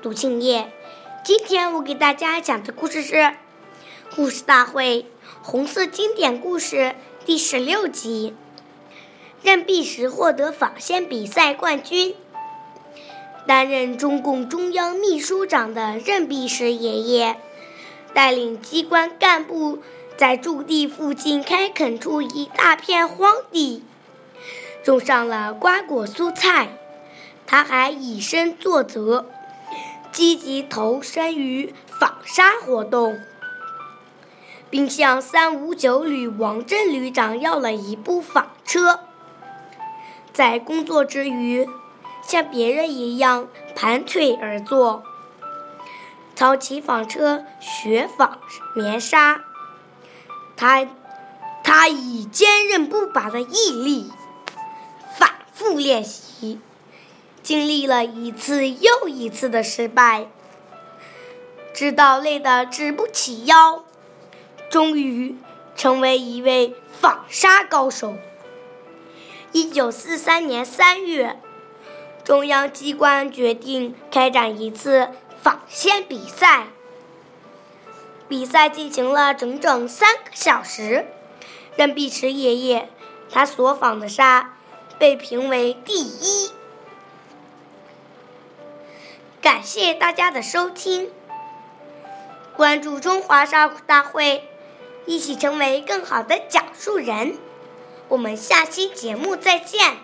杜庆业。今天我给大家讲的故事是《故事大会红色经典故事》第十六集。任弼时获得纺线比赛冠军。担任中共中央秘书长的任弼时爷爷，带领机关干部在驻地附近开垦出一大片荒地。种上了瓜果蔬菜，他还以身作则，积极投身于纺纱活动，并向三五九旅王震旅长要了一部纺车。在工作之余，像别人一样盘腿而坐，操起纺车学纺棉纱。他他以坚韧不拔的毅力。反复练习，经历了一次又一次的失败，直到累得直不起腰，终于成为一位纺纱高手。一九四三年三月，中央机关决定开展一次纺线比赛。比赛进行了整整三个小时，任弼时爷爷他所纺的纱。被评为第一。感谢大家的收听，关注中华少儿大会，一起成为更好的讲述人。我们下期节目再见。